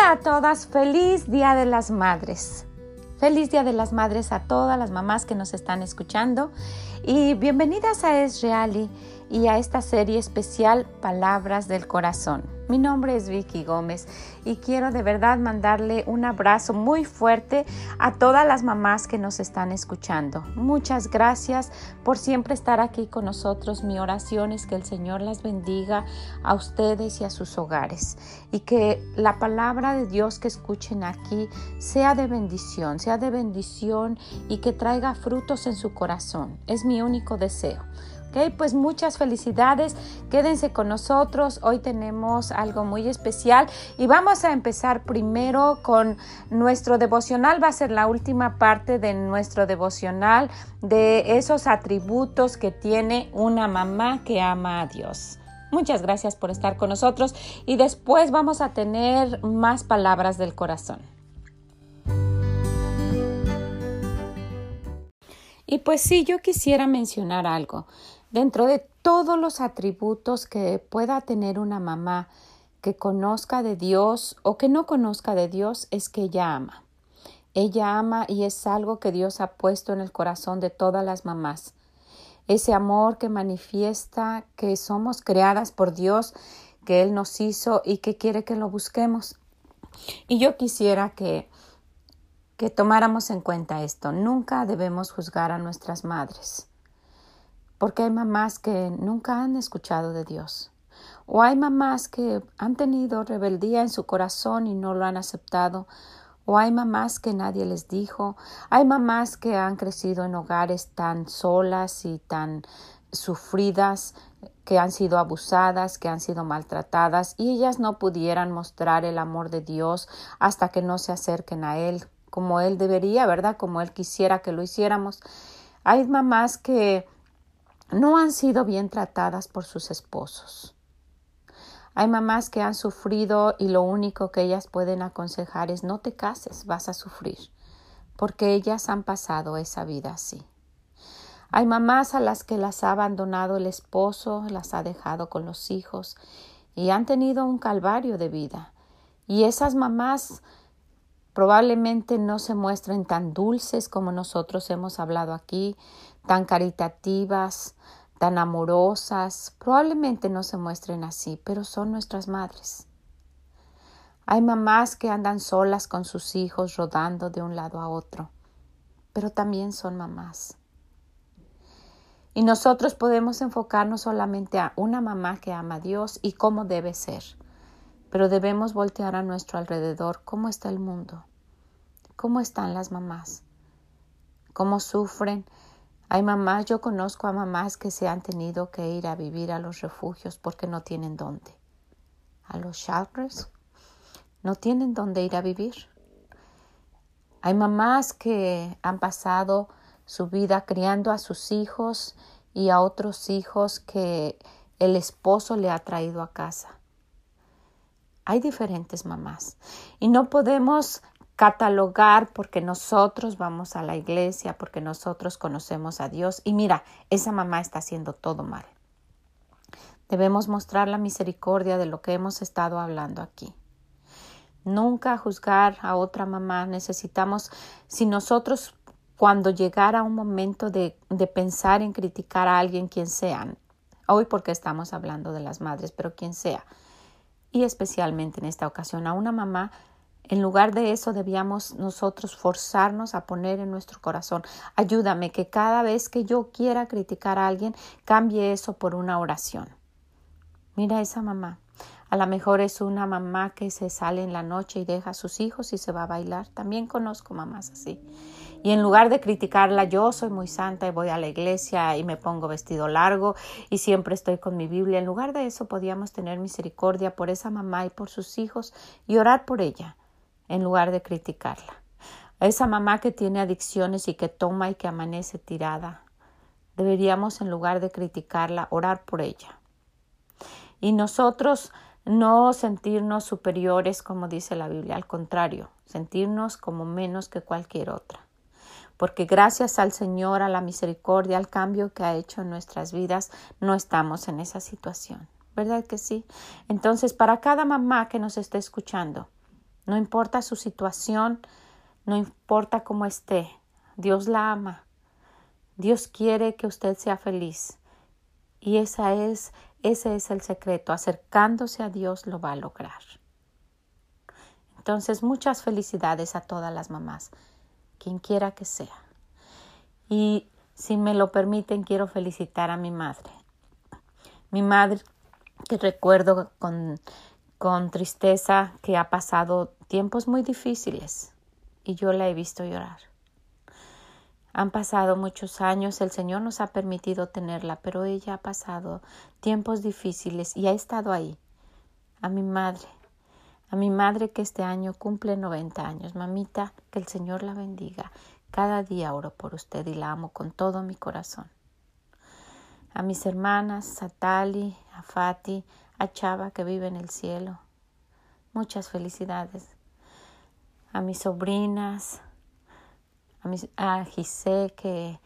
Hola a todas, feliz Día de las Madres. Feliz Día de las Madres a todas las mamás que nos están escuchando y bienvenidas a Es Reali y a esta serie especial Palabras del Corazón. Mi nombre es Vicky Gómez y quiero de verdad mandarle un abrazo muy fuerte a todas las mamás que nos están escuchando. Muchas gracias por siempre estar aquí con nosotros. Mi oración es que el Señor las bendiga a ustedes y a sus hogares y que la palabra de Dios que escuchen aquí sea de bendición, sea de bendición y que traiga frutos en su corazón. Es mi único deseo. Ok, pues muchas felicidades. Quédense con nosotros. Hoy tenemos algo muy especial y vamos a empezar primero con nuestro devocional. Va a ser la última parte de nuestro devocional de esos atributos que tiene una mamá que ama a Dios. Muchas gracias por estar con nosotros y después vamos a tener más palabras del corazón. Y pues sí, yo quisiera mencionar algo. Dentro de todos los atributos que pueda tener una mamá que conozca de Dios o que no conozca de Dios es que ella ama. Ella ama y es algo que Dios ha puesto en el corazón de todas las mamás. Ese amor que manifiesta que somos creadas por Dios, que Él nos hizo y que quiere que lo busquemos. Y yo quisiera que, que tomáramos en cuenta esto. Nunca debemos juzgar a nuestras madres porque hay mamás que nunca han escuchado de Dios. O hay mamás que han tenido rebeldía en su corazón y no lo han aceptado. O hay mamás que nadie les dijo. Hay mamás que han crecido en hogares tan solas y tan sufridas, que han sido abusadas, que han sido maltratadas, y ellas no pudieran mostrar el amor de Dios hasta que no se acerquen a Él, como Él debería, ¿verdad? Como Él quisiera que lo hiciéramos. Hay mamás que no han sido bien tratadas por sus esposos. Hay mamás que han sufrido y lo único que ellas pueden aconsejar es no te cases, vas a sufrir, porque ellas han pasado esa vida así. Hay mamás a las que las ha abandonado el esposo, las ha dejado con los hijos y han tenido un calvario de vida. Y esas mamás probablemente no se muestren tan dulces como nosotros hemos hablado aquí, tan caritativas, tan amorosas, probablemente no se muestren así, pero son nuestras madres. Hay mamás que andan solas con sus hijos rodando de un lado a otro, pero también son mamás. Y nosotros podemos enfocarnos solamente a una mamá que ama a Dios y cómo debe ser, pero debemos voltear a nuestro alrededor cómo está el mundo, cómo están las mamás, cómo sufren, hay mamás, yo conozco a mamás que se han tenido que ir a vivir a los refugios porque no tienen dónde. A los shelters no tienen dónde ir a vivir. Hay mamás que han pasado su vida criando a sus hijos y a otros hijos que el esposo le ha traído a casa. Hay diferentes mamás y no podemos catalogar porque nosotros vamos a la iglesia, porque nosotros conocemos a Dios y mira, esa mamá está haciendo todo mal. Debemos mostrar la misericordia de lo que hemos estado hablando aquí. Nunca juzgar a otra mamá. Necesitamos, si nosotros cuando llegara un momento de, de pensar en criticar a alguien, quien sea, hoy porque estamos hablando de las madres, pero quien sea, y especialmente en esta ocasión a una mamá, en lugar de eso debíamos nosotros forzarnos a poner en nuestro corazón, ayúdame que cada vez que yo quiera criticar a alguien, cambie eso por una oración. Mira esa mamá. A lo mejor es una mamá que se sale en la noche y deja a sus hijos y se va a bailar. También conozco mamás así. Y en lugar de criticarla, yo soy muy santa y voy a la iglesia y me pongo vestido largo y siempre estoy con mi Biblia. En lugar de eso, podíamos tener misericordia por esa mamá y por sus hijos y orar por ella en lugar de criticarla. Esa mamá que tiene adicciones y que toma y que amanece tirada, deberíamos en lugar de criticarla orar por ella. Y nosotros no sentirnos superiores como dice la Biblia, al contrario, sentirnos como menos que cualquier otra. Porque gracias al Señor, a la misericordia, al cambio que ha hecho en nuestras vidas, no estamos en esa situación. ¿Verdad que sí? Entonces, para cada mamá que nos esté escuchando, No importa su situación, no importa cómo esté, Dios la ama. Dios quiere que usted sea feliz. Y esa es, ese es el secreto. Acercándose a Dios lo va a lograr. Entonces, muchas felicidades a todas las mamás, quien quiera que sea. Y si me lo permiten, quiero felicitar a mi madre. Mi madre, que recuerdo con, con tristeza que ha pasado tiempos muy difíciles y yo la he visto llorar. Han pasado muchos años, el Señor nos ha permitido tenerla, pero ella ha pasado tiempos difíciles y ha estado ahí. A mi madre, a mi madre que este año cumple 90 años. Mamita, que el Señor la bendiga. Cada día oro por usted y la amo con todo mi corazón. A mis hermanas, a Tali, a Fati, a Chava que vive en el cielo. Muchas felicidades. A mis sobrinas, a, mis, a Gisé que,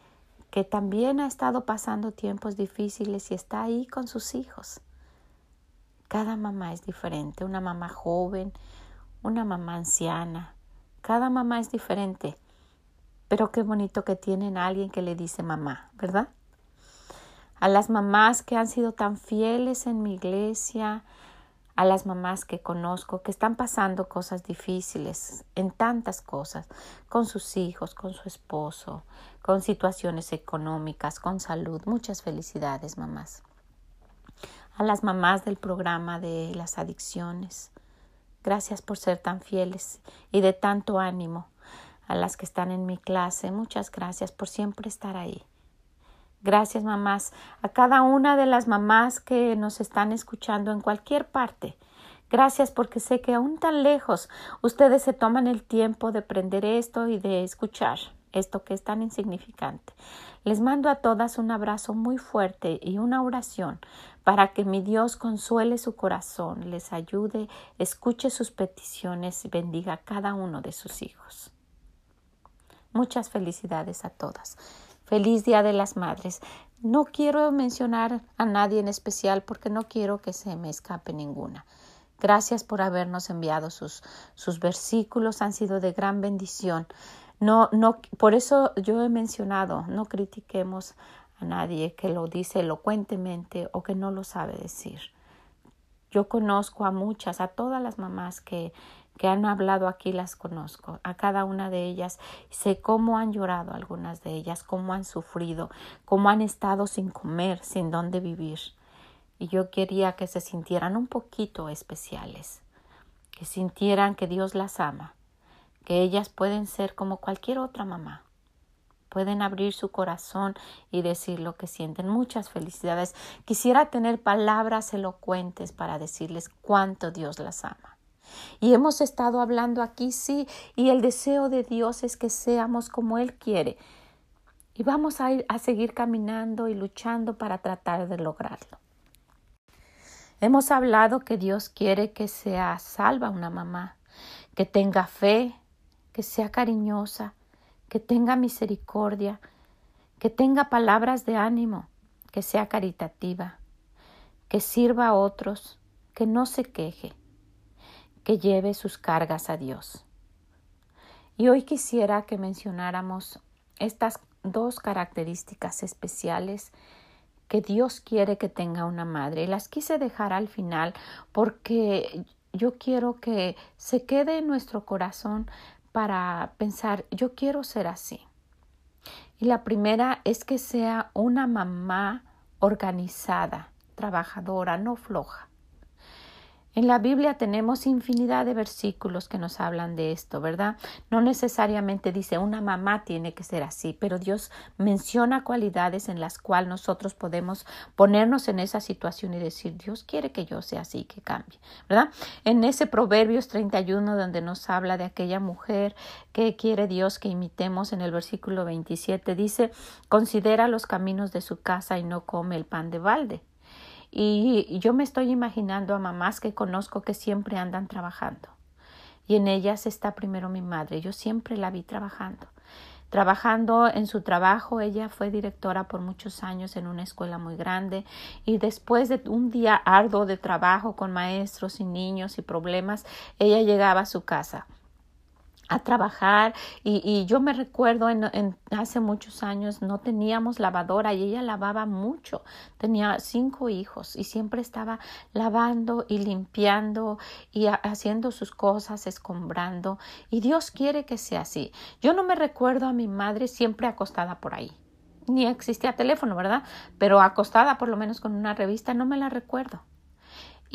que también ha estado pasando tiempos difíciles y está ahí con sus hijos. Cada mamá es diferente, una mamá joven, una mamá anciana. Cada mamá es diferente. Pero qué bonito que tienen a alguien que le dice mamá, ¿verdad? A las mamás que han sido tan fieles en mi iglesia, a las mamás que conozco que están pasando cosas difíciles en tantas cosas, con sus hijos, con su esposo, con situaciones económicas, con salud. Muchas felicidades, mamás a las mamás del programa de las adicciones. Gracias por ser tan fieles y de tanto ánimo. A las que están en mi clase, muchas gracias por siempre estar ahí. Gracias, mamás, a cada una de las mamás que nos están escuchando en cualquier parte. Gracias porque sé que aún tan lejos ustedes se toman el tiempo de aprender esto y de escuchar esto que es tan insignificante. Les mando a todas un abrazo muy fuerte y una oración para que mi Dios consuele su corazón, les ayude, escuche sus peticiones y bendiga a cada uno de sus hijos. Muchas felicidades a todas. Feliz Día de las Madres. No quiero mencionar a nadie en especial porque no quiero que se me escape ninguna. Gracias por habernos enviado sus, sus versículos, han sido de gran bendición. No, no, por eso yo he mencionado, no critiquemos a nadie que lo dice elocuentemente o que no lo sabe decir. Yo conozco a muchas, a todas las mamás que, que han hablado aquí las conozco, a cada una de ellas, sé cómo han llorado algunas de ellas, cómo han sufrido, cómo han estado sin comer, sin dónde vivir. Y yo quería que se sintieran un poquito especiales, que sintieran que Dios las ama, que ellas pueden ser como cualquier otra mamá, pueden abrir su corazón y decir lo que sienten. Muchas felicidades. Quisiera tener palabras elocuentes para decirles cuánto Dios las ama. Y hemos estado hablando aquí, sí, y el deseo de Dios es que seamos como Él quiere. Y vamos a, ir, a seguir caminando y luchando para tratar de lograrlo. Hemos hablado que Dios quiere que sea salva una mamá, que tenga fe, que sea cariñosa, que tenga misericordia, que tenga palabras de ánimo, que sea caritativa, que sirva a otros, que no se queje, que lleve sus cargas a Dios. Y hoy quisiera que mencionáramos estas dos características especiales que Dios quiere que tenga una madre. Y las quise dejar al final porque yo quiero que se quede en nuestro corazón para pensar, yo quiero ser así. Y la primera es que sea una mamá organizada, trabajadora, no floja. En la Biblia tenemos infinidad de versículos que nos hablan de esto, ¿verdad? No necesariamente dice una mamá tiene que ser así, pero Dios menciona cualidades en las cuales nosotros podemos ponernos en esa situación y decir, Dios quiere que yo sea así, que cambie, ¿verdad? En ese Proverbios 31 donde nos habla de aquella mujer que quiere Dios que imitemos en el versículo 27 dice, considera los caminos de su casa y no come el pan de balde. Y yo me estoy imaginando a mamás que conozco que siempre andan trabajando. Y en ellas está primero mi madre. Yo siempre la vi trabajando. trabajando en su trabajo. Ella fue directora por muchos años en una escuela muy grande y después de un día arduo de trabajo con maestros y niños y problemas, ella llegaba a su casa a trabajar. Y, y, yo me recuerdo en, hace muchos años no teníamos lavadora y ella lavaba mucho. Tenía cinco hijos y siempre estaba lavando y limpiando y haciendo sus cosas escombrando. Y Dios quiere que sea así. Yo no me recuerdo a mi madre siempre acostada por ahí. Ni existía teléfono verdad pero acostada por lo menos con una revista no me la recuerdo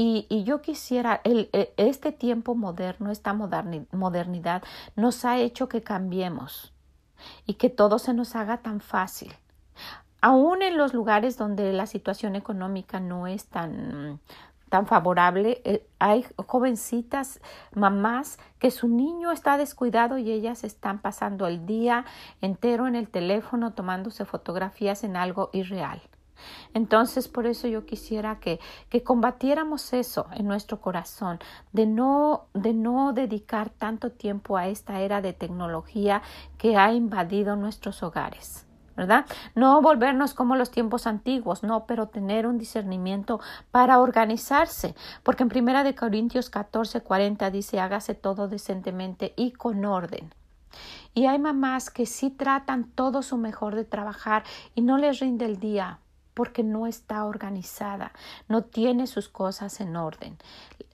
y, yo quisiera, el, e, este tiempo moderno, esta modernidad nos ha hecho que cambiemos y que todo se nos haga tan fácil. Aún en los lugares donde la situación económica no es tan, tan favorable, eh, hay jovencitas, mamás, que su niño está descuidado y ellas están pasando el día entero en el teléfono tomándose fotografías en algo irreal. Entonces, por eso yo quisiera que, que combatiéramos eso en nuestro corazón, de no, de no dedicar tanto tiempo a esta era de tecnología que ha invadido nuestros hogares. ¿verdad? No volvernos como los tiempos antiguos, no, pero tener un discernimiento para organizarse, porque en Primera de Corintios 14, 40 dice, hágase todo decentemente y con orden. Y hay mamás que sí tratan todo su mejor de trabajar y no les rinde el día porque no está organizada, no tiene sus cosas en orden.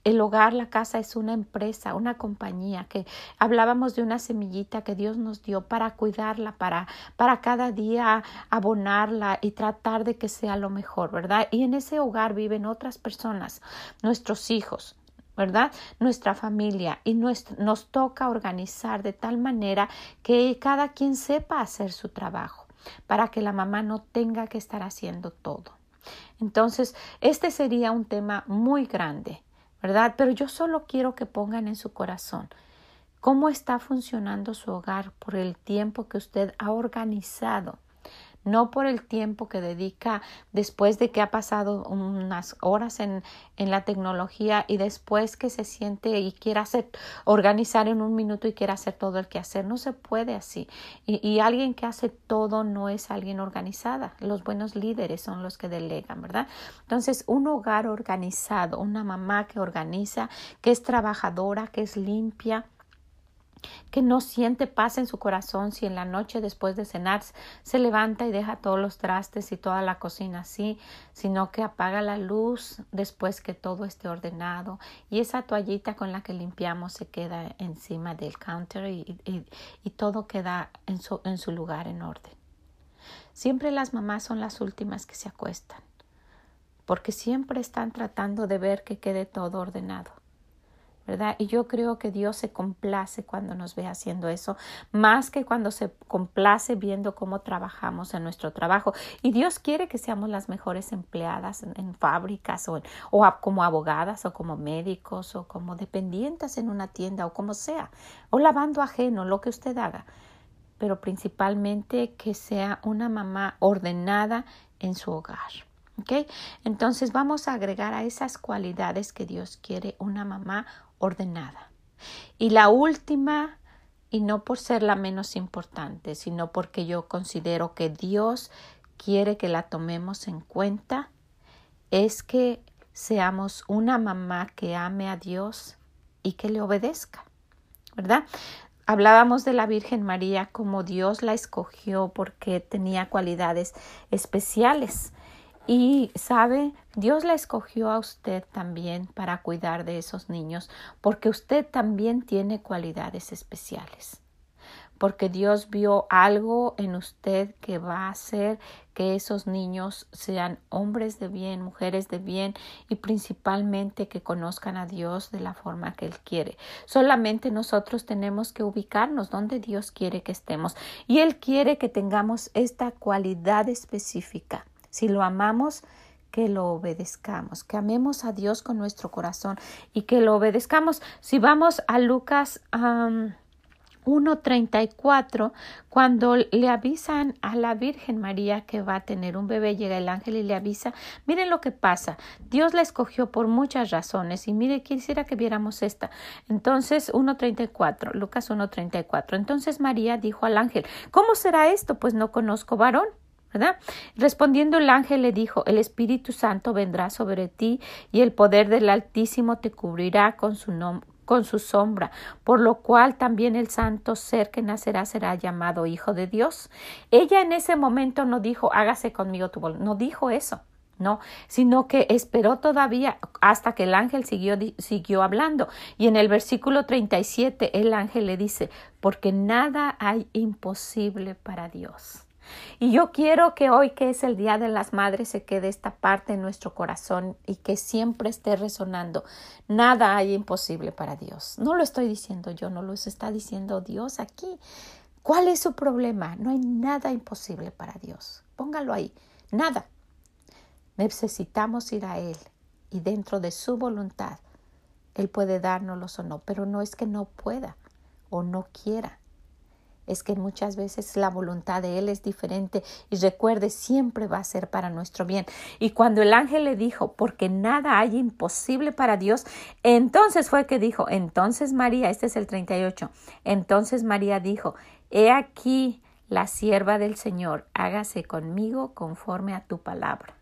El hogar, la casa es una empresa, una compañía que hablábamos de una semillita que Dios nos dio para cuidarla, para, para cada día abonarla y tratar de que sea lo mejor, ¿verdad? Y en ese hogar viven otras personas, nuestros hijos, ¿verdad? Nuestra familia y nos toca organizar de tal manera que cada quien sepa hacer su trabajo para que la mamá no tenga que estar haciendo todo. Entonces, este sería un tema muy grande, ¿verdad? Pero yo solo quiero que pongan en su corazón cómo está funcionando su hogar por el tiempo que usted ha organizado no por el tiempo que dedica después de que ha pasado unas horas en, en la tecnología y después que se siente y quiere hacer, organizar en un minuto y quiere hacer todo el que hacer. No se puede así. Y, y alguien que hace todo no es alguien organizada. Los buenos líderes son los que delegan, ¿verdad? Entonces, un hogar organizado, una mamá que organiza, que es trabajadora, que es limpia, que no siente paz en su corazón si en la noche después de cenar se levanta y deja todos los trastes y toda la cocina así, sino que apaga la luz después que todo esté ordenado y esa toallita con la que limpiamos se queda encima del counter y, todo queda en su lugar en orden. Siempre las mamás son las últimas que se acuestan, porque siempre están tratando de ver que quede todo ordenado. ¿Verdad? Y yo creo que Dios se complace cuando nos ve haciendo eso, más que cuando se complace viendo cómo trabajamos en nuestro trabajo. Y Dios quiere que seamos las mejores empleadas en, fábricas o, o como abogadas o como médicos o como dependientes en una tienda o como sea, o lavando ajeno, lo que usted haga. Pero principalmente que sea una mamá ordenada en su hogar. ¿Okay? Entonces vamos a agregar a esas cualidades que Dios quiere una mamá ordenada. Y la última, y no por ser la menos importante, sino porque yo considero que Dios quiere que la tomemos en cuenta, es que seamos una mamá que ame a Dios y que le obedezca, ¿verdad? Hablábamos de la Virgen María como Dios la escogió porque tenía cualidades especiales. Y sabe, Dios la escogió a usted también para cuidar de esos niños, porque usted también tiene cualidades especiales. Porque Dios vio algo en usted que va a hacer que esos niños sean hombres de bien, mujeres de bien y principalmente que conozcan a Dios de la forma que Él quiere. Solamente nosotros tenemos que ubicarnos donde Dios quiere que estemos y Él quiere que tengamos esta cualidad específica si lo amamos, que lo obedezcamos, que amemos a Dios con nuestro corazón y que lo obedezcamos. Si vamos a Lucas 1.34, cuando le avisan a la Virgen María que va a tener un bebé, llega el ángel y le avisa, miren lo que pasa, Dios la escogió por muchas razones y mire, quisiera que viéramos esta. Entonces, 1.34, Lucas 1.34, entonces María dijo al ángel, ¿cómo será esto? Pues no conozco varón. ¿Verdad? Respondiendo el ángel le dijo, el Espíritu Santo vendrá sobre ti y el poder del Altísimo te cubrirá con su, con su sombra, por lo cual también el santo ser que nacerá será llamado Hijo de Dios. Ella en ese momento no dijo, hágase conmigo tu voluntad, no dijo eso. No, sino que esperó todavía hasta que el ángel siguió, siguió hablando. Y en el versículo 37 el ángel le dice, porque nada hay imposible para Dios. Y yo quiero que hoy, que es el Día de las Madres, se quede esta parte en nuestro corazón y que siempre esté resonando. Nada hay imposible para Dios. No lo estoy diciendo yo, no lo está diciendo Dios aquí. ¿Cuál es su problema? No hay nada imposible para Dios. Póngalo ahí. Nada. Necesitamos ir a Él y dentro de su voluntad, Él puede dárnoslos o no, pero no es que no pueda o no quiera es que muchas veces la voluntad de Él es diferente y recuerde, siempre va a ser para nuestro bien. Y cuando el ángel le dijo, porque nada hay imposible para Dios, entonces fue que dijo, entonces María, este es el 38, entonces María dijo, he aquí la sierva del Señor, hágase conmigo conforme a tu palabra.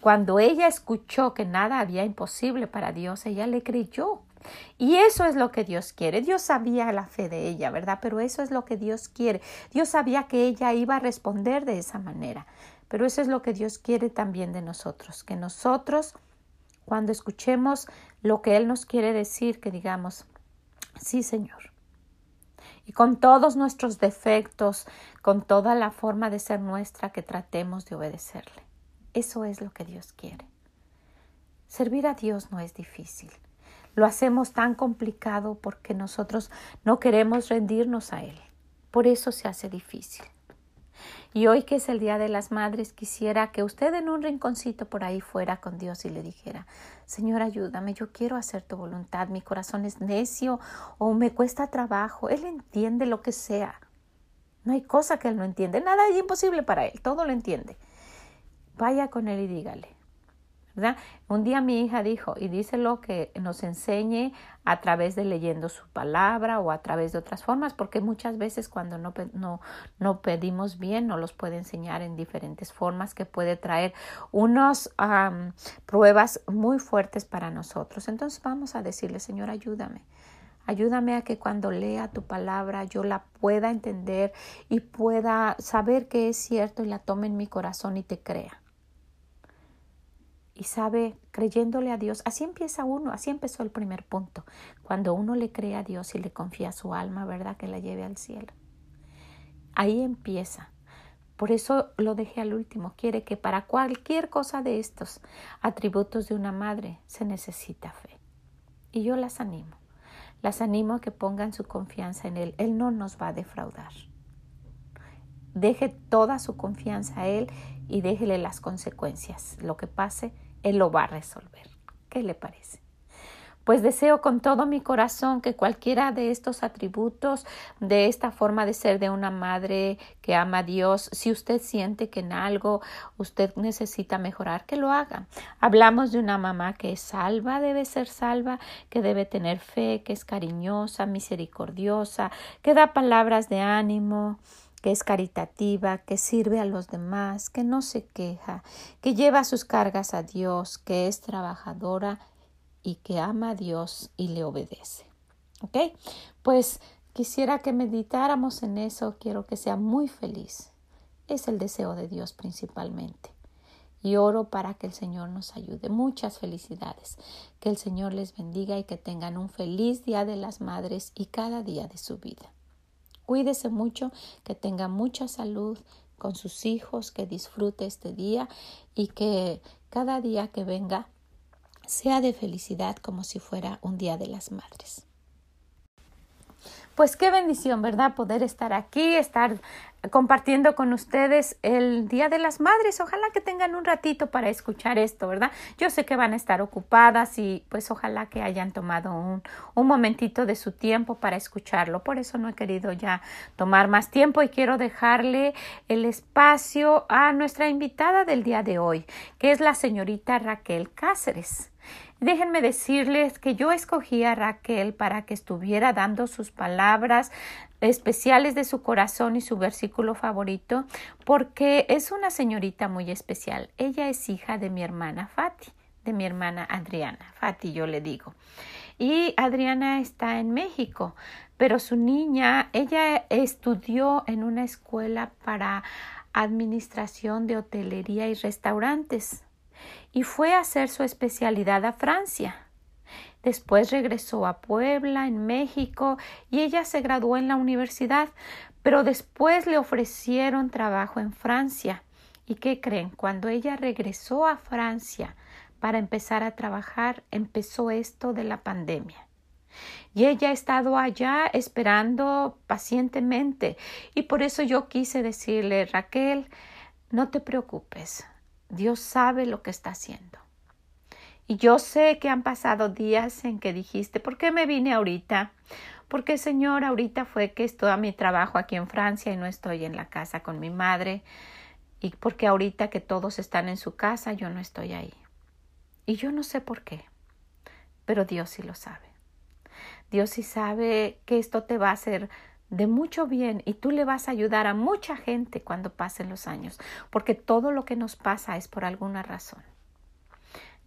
Cuando ella escuchó que nada había imposible para Dios, ella le creyó. Y eso es lo que Dios quiere. Dios sabía la fe de ella, ¿verdad? Pero eso es lo que Dios quiere. Dios sabía que ella iba a responder de esa manera. Pero eso es lo que Dios quiere también de nosotros, que nosotros, cuando escuchemos lo que Él nos quiere decir, que digamos, sí, Señor. Y con todos nuestros defectos, con toda la forma de ser nuestra, que tratemos de obedecerle. Eso es lo que Dios quiere. Servir a Dios no es difícil lo hacemos tan complicado porque nosotros no queremos rendirnos a Él. Por eso se hace difícil. Y hoy que es el Día de las Madres, quisiera que usted en un rinconcito por ahí fuera con Dios y le dijera, Señor, ayúdame, yo quiero hacer tu voluntad, mi corazón es necio o me cuesta trabajo, Él entiende lo que sea. No hay cosa que Él no entiende, nada es imposible para Él, todo lo entiende. Vaya con Él y dígale, un día mi hija dijo, y dice lo que nos enseñe a través de leyendo su palabra o a través de otras formas, porque muchas veces cuando no, no, no pedimos bien, nos los puede enseñar en diferentes formas que puede traer unas pruebas muy fuertes para nosotros. Entonces vamos a decirle, Señor, ayúdame. Ayúdame a que cuando lea tu palabra yo la pueda entender y pueda saber que es cierto y la tome en mi corazón y te crea y sabe creyéndole a Dios. Así empieza uno, así empezó el primer punto. Cuando uno le cree a Dios y le confía su alma, ¿verdad? Que la lleve al cielo. Ahí empieza. Por eso lo dejé al último. Quiere que para cualquier cosa de estos atributos de una madre se necesita fe. Y yo las animo. Las animo a que pongan su confianza en Él. Él no nos va a defraudar. Deje toda su confianza a Él y déjele las consecuencias. Lo que pase, Él lo va a resolver. ¿Qué le parece? Pues deseo con todo mi corazón que cualquiera de estos atributos, de esta forma de ser de una madre que ama a Dios, si usted siente que en algo usted necesita mejorar, que lo haga. Hablamos de una mamá que es salva, debe ser salva, que debe tener fe, que es cariñosa, misericordiosa, que da palabras de ánimo, que es caritativa, que sirve a los demás, que no se queja, que lleva sus cargas a Dios, que es trabajadora y que ama a Dios y le obedece. ¿Ok? Pues quisiera que meditáramos en eso, quiero que sea muy feliz. Es el deseo de Dios principalmente. Y oro para que el Señor nos ayude. Muchas felicidades. Que el Señor les bendiga y que tengan un feliz Día de las Madres y cada día de su vida. Cuídese mucho, que tenga mucha salud con sus hijos, que disfrute este día y que cada día que venga sea de felicidad como si fuera un día de las madres. Pues qué bendición, ¿verdad? Poder estar aquí, estar compartiendo con ustedes el Día de las Madres. Ojalá que tengan un ratito para escuchar esto, ¿verdad? Yo sé que van a estar ocupadas y pues ojalá que hayan tomado un, un momentito de su tiempo para escucharlo. Por eso no he querido ya tomar más tiempo y quiero dejarle el espacio a nuestra invitada del día de hoy, que es la señorita Raquel Cáceres. Déjenme decirles que yo escogí a Raquel para que estuviera dando sus palabras especiales de su corazón y su versículo favorito, porque es una señorita muy especial. Ella es hija de mi hermana Fati, de mi hermana Adriana. Fati yo le digo. Y Adriana está en México, pero su niña, ella estudió en una escuela para administración de hotelería y restaurantes y fue a hacer su especialidad a Francia. Después regresó a Puebla, en México, y ella se graduó en la universidad, pero después le ofrecieron trabajo en Francia. ¿Y qué creen? Cuando ella regresó a Francia para empezar a trabajar, empezó esto de la pandemia. Y ella ha estado allá esperando pacientemente. Y por eso yo quise decirle, Raquel, no te preocupes, Dios sabe lo que está haciendo. Y yo sé que han pasado días en que dijiste, ¿por qué me vine ahorita? Porque, Señor, ahorita fue que estoy a mi trabajo aquí en Francia y no estoy en la casa con mi madre. Y porque ahorita que todos están en su casa, yo no estoy ahí. Y yo no sé por qué, pero Dios sí lo sabe. Dios sí sabe que esto te va a hacer de mucho bien y tú le vas a ayudar a mucha gente cuando pasen los años, porque todo lo que nos pasa es por alguna razón.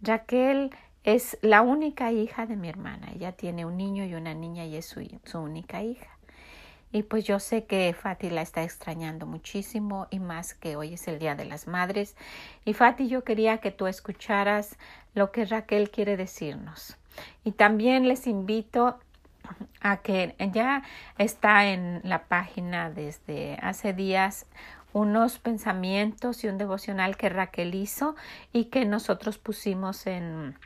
Raquel es la única hija de mi hermana. Ella tiene un niño y una niña y es su, su única hija. Y pues yo sé que Fati la está extrañando muchísimo y más que hoy es el Día de las Madres. Y Fati, yo quería que tú escucharas lo que Raquel quiere decirnos. Y también les invito a que ya está en la página desde hace días unos pensamientos y un devocional que Raquel hizo y que nosotros pusimos en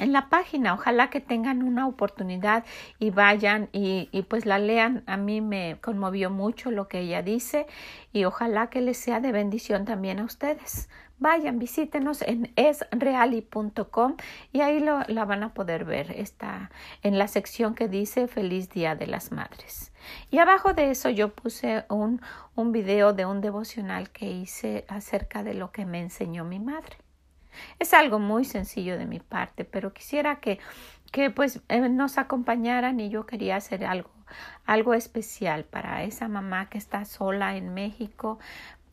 en la página. Ojalá que tengan una oportunidad y vayan y, pues la lean. A mí me conmovió mucho lo que ella dice y ojalá que les sea de bendición también a ustedes. Vayan, visítenos en esreali.com y ahí lo, la van a poder ver. Está en la sección que dice Feliz Día de las Madres. Y abajo de eso yo puse un, un video de un devocional que hice acerca de lo que me enseñó mi madre. Es algo muy sencillo de mi parte, pero quisiera que, que pues eh, nos acompañaran y yo quería hacer algo, algo especial para esa mamá que está sola en México,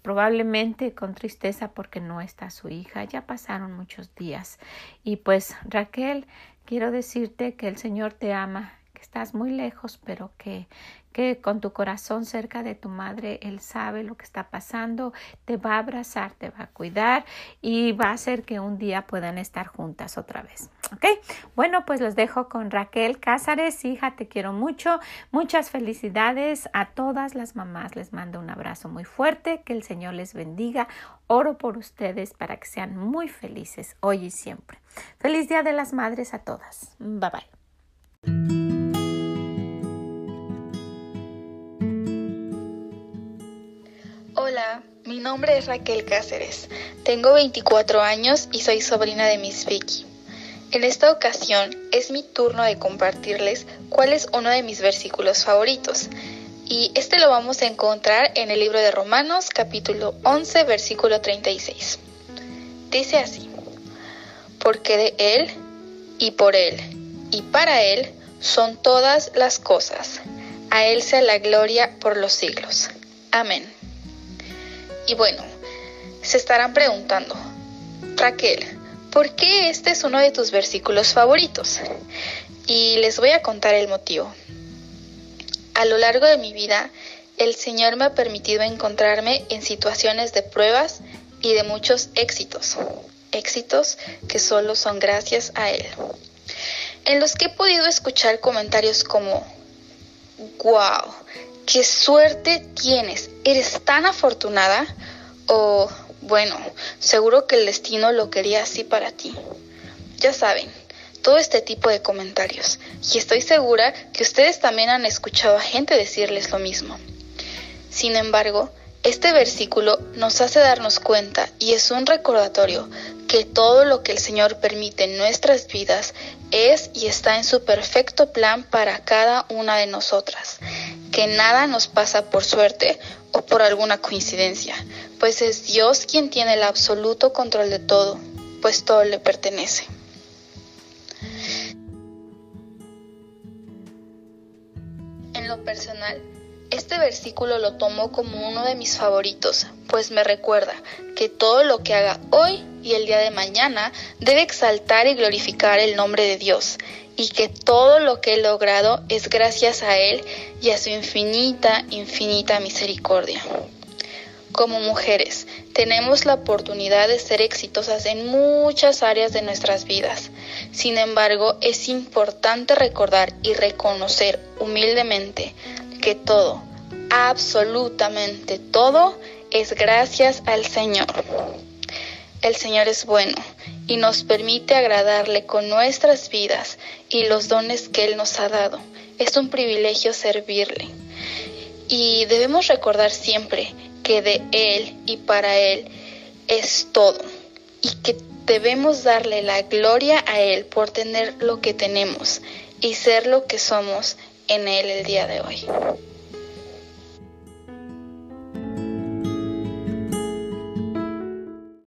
probablemente con tristeza porque no está su hija. Ya pasaron muchos días. Y pues Raquel, quiero decirte que el Señor te ama, que estás muy lejos, pero que, que con tu corazón cerca de tu madre, Él sabe lo que está pasando, te va a abrazar, te va a cuidar y va a hacer que un día puedan estar juntas otra vez. ¿Ok? Bueno, pues los dejo con Raquel Cázares, hija, te quiero mucho, muchas felicidades a todas las mamás, les mando un abrazo muy fuerte, que el Señor les bendiga, oro por ustedes para que sean muy felices hoy y siempre. Feliz Día de las Madres a todas. Bye bye. Hola, mi nombre es Raquel Cáceres. Tengo 24 años y soy sobrina de Miss Vicky. En esta ocasión es mi turno de compartirles cuál es uno de mis versículos favoritos. Y este lo vamos a encontrar en el libro de Romanos capítulo 11 versículo 36. Dice así, porque de Él y por Él y para Él son todas las cosas. A Él sea la gloria por los siglos. Amén. Y bueno, se estarán preguntando, Raquel, ¿por qué este es uno de tus versículos favoritos? Y les voy a contar el motivo. A lo largo de mi vida, el Señor me ha permitido encontrarme en situaciones de pruebas y de muchos éxitos, éxitos que solo son gracias a Él, en los que he podido escuchar comentarios como, wow, qué suerte tienes, eres tan afortunada o, bueno, seguro que el destino lo quería así para ti. Ya saben, todo este tipo de comentarios, y estoy segura que ustedes también han escuchado a gente decirles lo mismo. Sin embargo, este versículo nos hace darnos cuenta y es un recordatorio que todo lo que el Señor permite en nuestras vidas es y está en su perfecto plan para cada una de nosotras, que nada nos pasa por suerte o por alguna coincidencia, pues es Dios quien tiene el absoluto control de todo, pues todo le pertenece. En lo personal, este versículo lo tomo como uno de mis favoritos, pues me recuerda que todo lo que haga hoy y el día de mañana debe exaltar y glorificar el nombre de Dios, y que todo lo que he logrado es gracias a Él y a su infinita, infinita misericordia. Como mujeres, tenemos la oportunidad de ser exitosas en muchas áreas de nuestras vidas. Sin embargo, es importante recordar y reconocer humildemente que todo, absolutamente todo, es gracias al Señor. El Señor es bueno y nos permite agradarle con nuestras vidas y los dones que Él nos ha dado. Es un privilegio servirle. Y debemos recordar siempre que de Él y para Él es todo y que debemos darle la gloria a Él por tener lo que tenemos y ser lo que somos en Él el día de hoy.